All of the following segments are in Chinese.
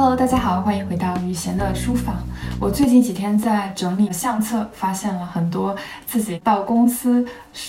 Hello，大家好，欢迎回到雨贤的书房。我最近几天在整理相册，发现了很多自己到公司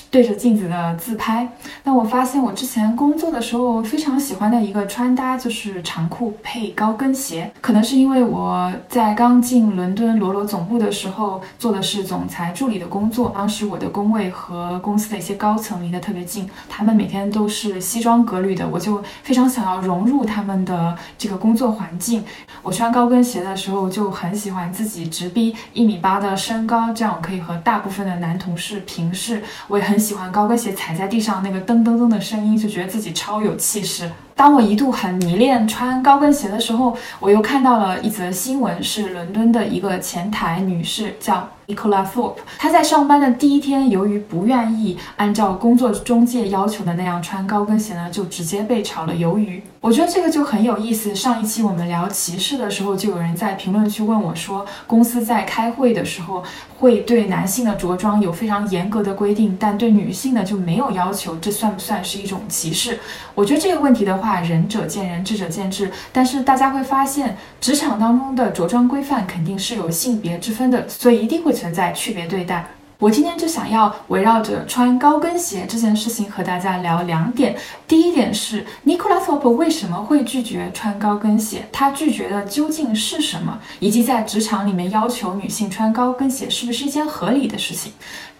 对着镜子的自拍。那我发现我之前工作的时候非常喜欢的一个穿搭就是长裤配高跟鞋，可能是因为我在刚进伦敦罗罗总部的时候做的是总裁助理的工作，当时我的工位和公司的一些高层离得特别近，他们每天都是西装革履的，我就非常想要融入他们的这个工作环境。我穿高跟鞋的时候就很喜欢自己直逼一米八的身高，这样我可以和大部分的男同事平视。我也很喜欢高跟鞋踩在地上那个噔噔噔的声音，就觉得自己超有气势。当我一度很迷恋穿高跟鞋的时候，我又看到了一则新闻，是伦敦的一个前台女士叫。Nicola Thorpe，他在上班的第一天，由于不愿意按照工作中介要求的那样穿高跟鞋呢，就直接被炒了鱿鱼。我觉得这个就很有意思。上一期我们聊歧视的时候，就有人在评论区问我说，公司在开会的时候会对男性的着装有非常严格的规定，但对女性呢就没有要求，这算不算是一种歧视？我觉得这个问题的话，仁者见仁，智者见智。但是大家会发现，职场当中的着装规范肯定是有性别之分的，所以一定会。存在区别对待。我今天就想要围绕着穿高跟鞋这件事情和大家聊两点。第一点是 n i c o l a s o p 为什么会拒绝穿高跟鞋？他拒绝的究竟是什么？以及在职场里面要求女性穿高跟鞋是不是一件合理的事情？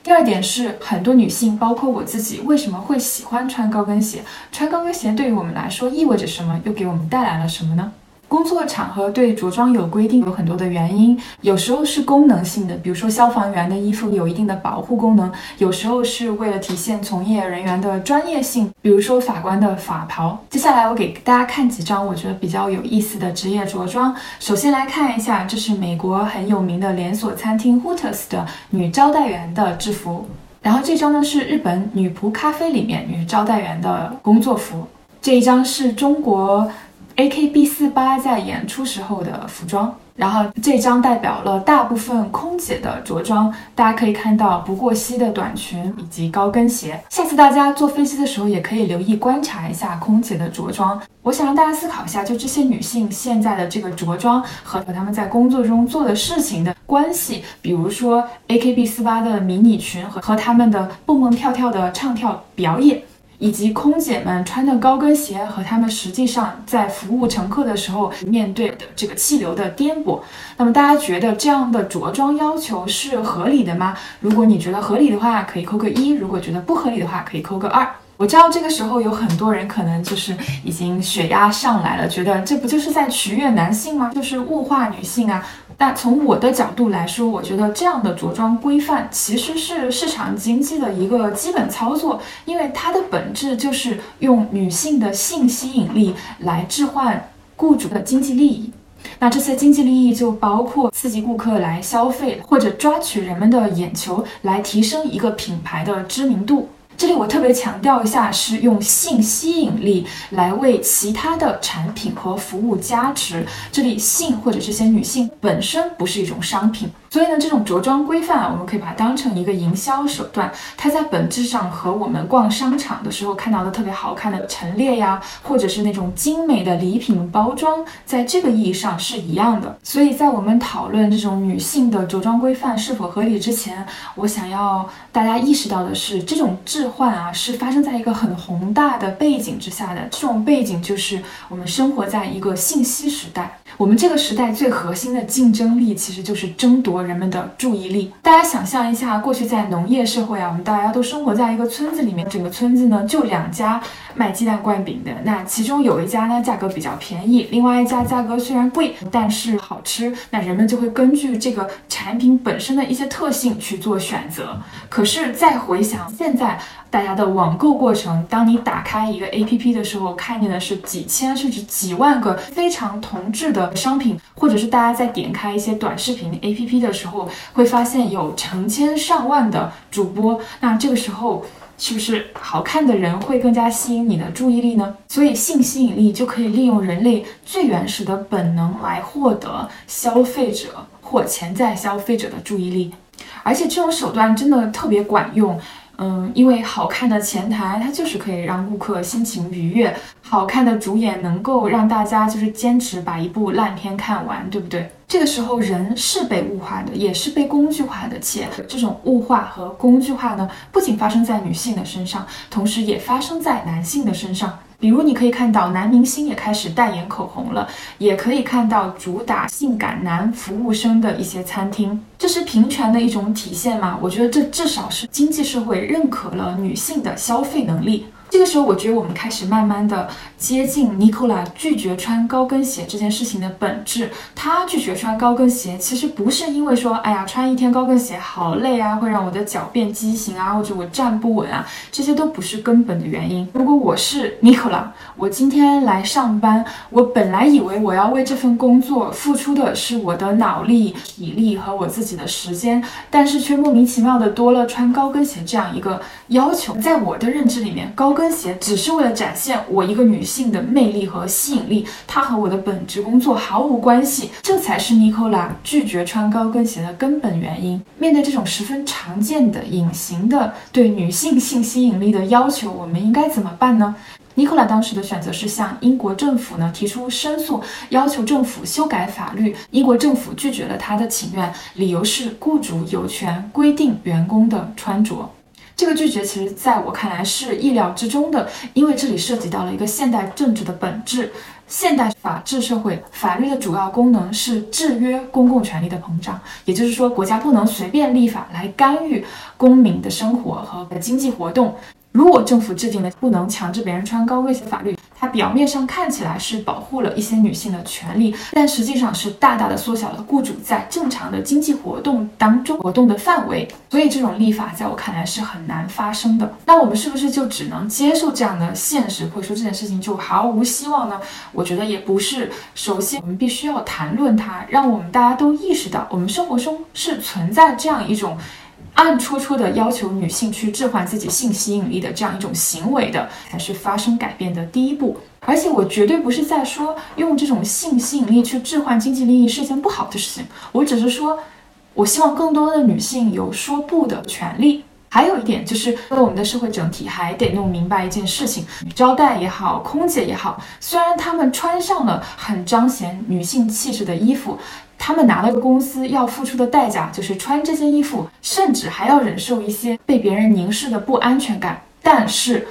第二点是很多女性，包括我自己，为什么会喜欢穿高跟鞋？穿高跟鞋对于我们来说意味着什么？又给我们带来了什么呢？工作场合对着装有规定，有很多的原因，有时候是功能性的，比如说消防员的衣服有一定的保护功能；有时候是为了体现从业人员的专业性，比如说法官的法袍。接下来我给大家看几张我觉得比较有意思的职业着装。首先来看一下，这是美国很有名的连锁餐厅 Hooters 的女招待员的制服，然后这张呢是日本女仆咖啡里面女招待员的工作服，这一张是中国。A K B 四八在演出时候的服装，然后这张代表了大部分空姐的着装，大家可以看到不过膝的短裙以及高跟鞋。下次大家做分析的时候，也可以留意观察一下空姐的着装。我想让大家思考一下，就这些女性现在的这个着装和和她们在工作中做的事情的关系。比如说 A K B 四八的迷你裙和和她们的蹦蹦跳跳的唱跳表演。以及空姐们穿的高跟鞋和她们实际上在服务乘客的时候面对的这个气流的颠簸，那么大家觉得这样的着装要求是合理的吗？如果你觉得合理的话，可以扣个一；如果觉得不合理的话，可以扣个二。我知道这个时候有很多人可能就是已经血压上来了，觉得这不就是在取悦男性吗？就是物化女性啊。但从我的角度来说，我觉得这样的着装规范其实是市场经济的一个基本操作，因为它的本质就是用女性的性吸引力来置换雇主的经济利益。那这些经济利益就包括刺激顾客来消费，或者抓取人们的眼球，来提升一个品牌的知名度。这里我特别强调一下，是用性吸引力来为其他的产品和服务加持。这里性或者这些女性本身不是一种商品。所以呢，这种着装规范啊，我们可以把它当成一个营销手段。它在本质上和我们逛商场的时候看到的特别好看的陈列呀，或者是那种精美的礼品包装，在这个意义上是一样的。所以在我们讨论这种女性的着装规范是否合理之前，我想要大家意识到的是，这种智换啊，是发生在一个很宏大的背景之下的。这种背景就是我们生活在一个信息时代。我们这个时代最核心的竞争力，其实就是争夺人们的注意力。大家想象一下，过去在农业社会啊，我们大家都生活在一个村子里面，整个村子呢就两家卖鸡蛋灌饼的，那其中有一家呢价格比较便宜，另外一家价格虽然贵，但是好吃。那人们就会根据这个产品本身的一些特性去做选择。可是再回想现在。大家的网购过程，当你打开一个 APP 的时候，看见的是几千甚至几万个非常同质的商品，或者是大家在点开一些短视频 APP 的时候，会发现有成千上万的主播。那这个时候，是不是好看的人会更加吸引你的注意力呢？所以性吸引力就可以利用人类最原始的本能来获得消费者或潜在消费者的注意力，而且这种手段真的特别管用。嗯，因为好看的前台它就是可以让顾客心情愉悦，好看的主演能够让大家就是坚持把一部烂片看完，对不对？这个时候人是被物化的，也是被工具化的，且这种物化和工具化呢，不仅发生在女性的身上，同时也发生在男性的身上。比如，你可以看到男明星也开始代言口红了，也可以看到主打性感男服务生的一些餐厅，这是平权的一种体现吗？我觉得这至少是经济社会认可了女性的消费能力。这个时候，我觉得我们开始慢慢的接近尼古拉拒绝穿高跟鞋这件事情的本质。他拒绝穿高跟鞋，其实不是因为说，哎呀，穿一天高跟鞋好累啊，会让我的脚变畸形啊，或者我站不稳啊，这些都不是根本的原因。如果我是尼古拉，我今天来上班，我本来以为我要为这份工作付出的是我的脑力、体力和我自己的时间，但是却莫名其妙的多了穿高跟鞋这样一个要求。在我的认知里面，高跟跟鞋只是为了展现我一个女性的魅力和吸引力，它和我的本职工作毫无关系，这才是尼古拉拒绝穿高跟鞋的根本原因。面对这种十分常见的隐形的对女性性吸引力的要求，我们应该怎么办呢？尼古拉当时的选择是向英国政府呢提出申诉，要求政府修改法律。英国政府拒绝了他的请愿，理由是雇主有权规定员工的穿着。这个拒绝其实在我看来是意料之中的，因为这里涉及到了一个现代政治的本质。现代法治社会，法律的主要功能是制约公共权力的膨胀，也就是说，国家不能随便立法来干预公民的生活和经济活动。如果政府制定了不能强制别人穿高跟鞋法律，它表面上看起来是保护了一些女性的权利，但实际上是大大的缩小了雇主在正常的经济活动当中活动的范围。所以这种立法在我看来是很难发生的。那我们是不是就只能接受这样的现实，或者说这件事情就毫无希望呢？我觉得也不是。首先，我们必须要谈论它，让我们大家都意识到，我们生活中是存在这样一种。暗戳戳的要求女性去置换自己性吸引力的这样一种行为的，才是发生改变的第一步。而且我绝对不是在说用这种性吸引力去置换经济利益是件不好的事情，我只是说，我希望更多的女性有说不的权利。还有一点就是，为我们的社会整体还得弄明白一件事情：招待也好，空姐也好，虽然她们穿上了很彰显女性气质的衣服。他们拿了个公司要付出的代价，就是穿这件衣服，甚至还要忍受一些被别人凝视的不安全感。但是，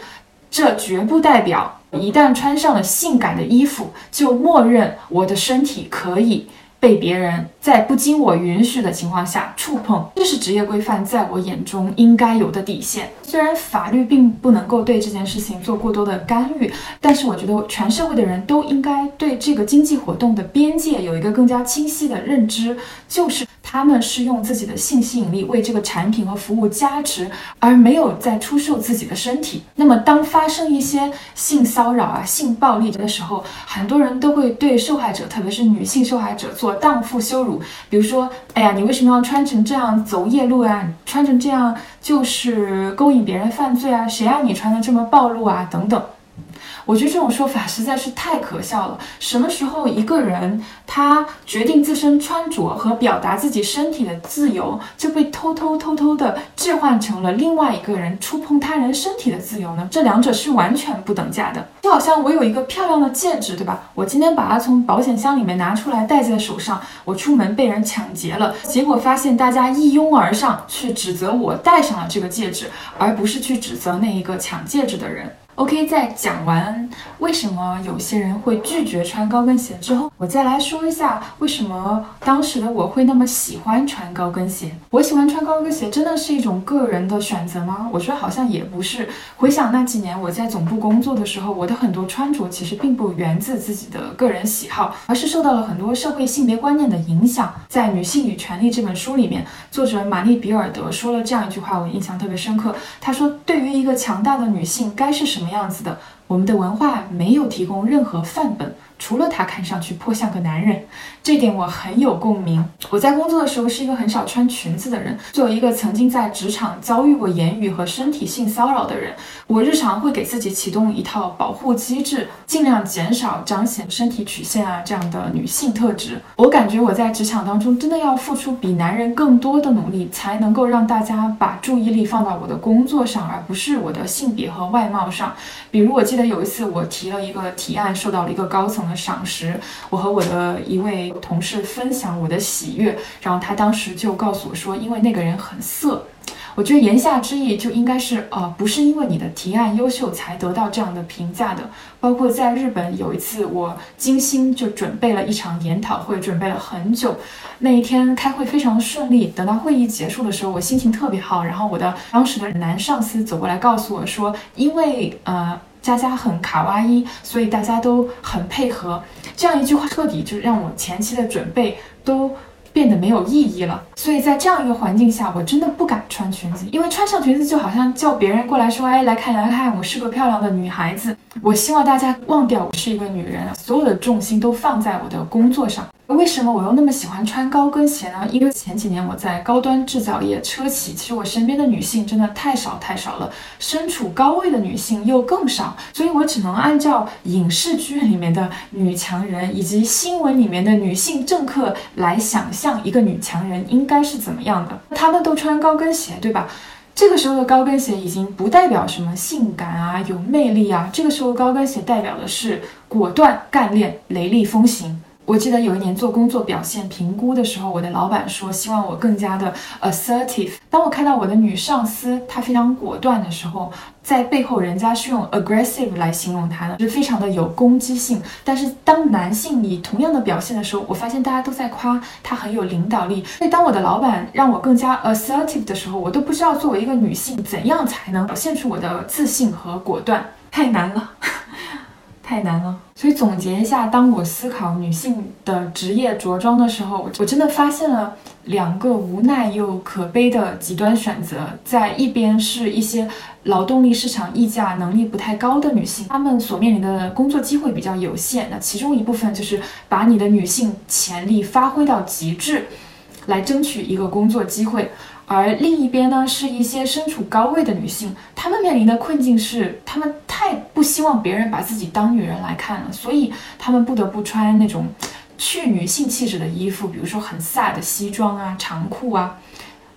这绝不代表一旦穿上了性感的衣服，就默认我的身体可以。被别人在不经我允许的情况下触碰，这是职业规范在我眼中应该有的底线。虽然法律并不能够对这件事情做过多的干预，但是我觉得全社会的人都应该对这个经济活动的边界有一个更加清晰的认知，就是。他们是用自己的性吸引力为这个产品和服务加持，而没有在出售自己的身体。那么，当发生一些性骚扰啊、性暴力的时候，很多人都会对受害者，特别是女性受害者做荡妇羞辱。比如说，哎呀，你为什么要穿成这样走夜路呀？穿成这样就是勾引别人犯罪啊？谁让你穿的这么暴露啊？等等。我觉得这种说法实在是太可笑了。什么时候一个人他决定自身穿着和表达自己身体的自由就被偷偷偷偷的置换成了另外一个人触碰他人身体的自由呢？这两者是完全不等价的。就好像我有一个漂亮的戒指，对吧？我今天把它从保险箱里面拿出来戴在手上，我出门被人抢劫了，结果发现大家一拥而上去指责我戴上了这个戒指，而不是去指责那一个抢戒指的人。OK，在讲完为什么有些人会拒绝穿高跟鞋之后，我再来说一下为什么当时的我会那么喜欢穿高跟鞋。我喜欢穿高跟鞋真的是一种个人的选择吗？我觉得好像也不是。回想那几年我在总部工作的时候，我的很多穿着其实并不源自自己的个人喜好，而是受到了很多社会性别观念的影响。在《女性与权利》这本书里面，作者玛丽比尔德说了这样一句话，我印象特别深刻。她说：“对于一个强大的女性，该是什么？”样子的我们的文化没有提供任何范本。除了他看上去颇像个男人，这点我很有共鸣。我在工作的时候是一个很少穿裙子的人，作为一个曾经在职场遭遇过言语和身体性骚扰的人，我日常会给自己启动一套保护机制，尽量减少彰显身体曲线啊这样的女性特质。我感觉我在职场当中真的要付出比男人更多的努力，才能够让大家把注意力放到我的工作上，而不是我的性别和外貌上。比如我记得有一次我提了一个提案，受到了一个高层的。赏识，我和我的一位同事分享我的喜悦，然后他当时就告诉我说，因为那个人很色。我觉得言下之意就应该是，呃，不是因为你的提案优秀才得到这样的评价的。包括在日本有一次，我精心就准备了一场研讨会，准备了很久，那一天开会非常顺利。等到会议结束的时候，我心情特别好。然后我的当时的男上司走过来告诉我说，因为呃。佳佳很卡哇伊，所以大家都很配合。这样一句话彻底就让我前期的准备都变得没有意义了。所以在这样一个环境下，我真的不敢穿裙子，因为穿上裙子就好像叫别人过来说：“哎，来看来看，我是个漂亮的女孩子。”我希望大家忘掉我是一个女人，所有的重心都放在我的工作上。为什么我又那么喜欢穿高跟鞋呢？因为前几年我在高端制造业车企，其实我身边的女性真的太少太少了，身处高位的女性又更少，所以我只能按照影视剧里面的女强人以及新闻里面的女性政客来想像一个女强人应该是怎么样的。她们都穿高跟鞋，对吧？这个时候的高跟鞋已经不代表什么性感啊、有魅力啊，这个时候高跟鞋代表的是果断、干练、雷厉风行。我记得有一年做工作表现评估的时候，我的老板说希望我更加的 assertive。当我看到我的女上司她非常果断的时候，在背后人家是用 aggressive 来形容她的，就是非常的有攻击性。但是当男性以同样的表现的时候，我发现大家都在夸她很有领导力。所以当我的老板让我更加 assertive 的时候，我都不知道作为一个女性怎样才能表现出我的自信和果断，太难了。太难了，所以总结一下，当我思考女性的职业着装的时候，我真的发现了两个无奈又可悲的极端选择。在一边是一些劳动力市场溢价能力不太高的女性，她们所面临的工作机会比较有限。那其中一部分就是把你的女性潜力发挥到极致，来争取一个工作机会。而另一边呢，是一些身处高位的女性，她们面临的困境是，她们太不希望别人把自己当女人来看了，所以她们不得不穿那种去女性气质的衣服，比如说很飒的西装啊、长裤啊。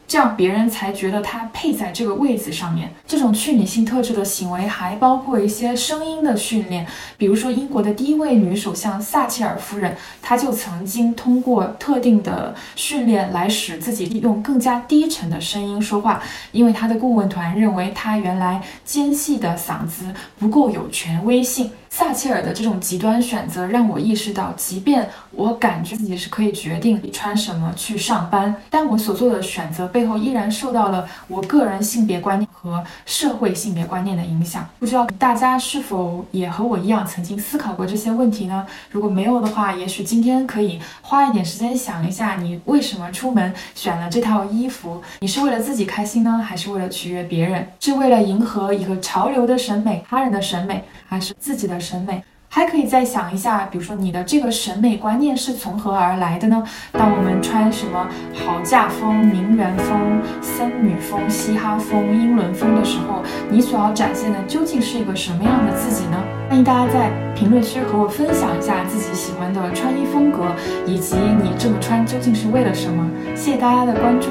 这样别人才觉得她配在这个位子上面。这种去女性特质的行为还包括一些声音的训练，比如说英国的第一位女首相撒切尔夫人，她就曾经通过特定的训练来使自己用更加低沉的声音说话，因为她的顾问团认为她原来尖细的嗓子不够有权威性。撒切尔的这种极端选择让我意识到，即便我感觉自己是可以决定穿什么去上班，但我所做的选择背后依然受到了我个人性别观念和社会性别观念的影响。不知道大家是否也和我一样曾经思考过这些问题呢？如果没有的话，也许今天可以花一点时间想一下，你为什么出门选了这套衣服？你是为了自己开心呢，还是为了取悦别人？是为了迎合一个潮流的审美、他人的审美，还是自己的？审美还可以再想一下，比如说你的这个审美观念是从何而来的呢？当我们穿什么好嫁风、名媛风、森女风、嘻哈风、英伦风的时候，你所要展现的究竟是一个什么样的自己呢？欢迎大家在评论区和我分享一下自己喜欢的穿衣风格，以及你这么穿究竟是为了什么？谢谢大家的关注，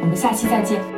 我们下期再见。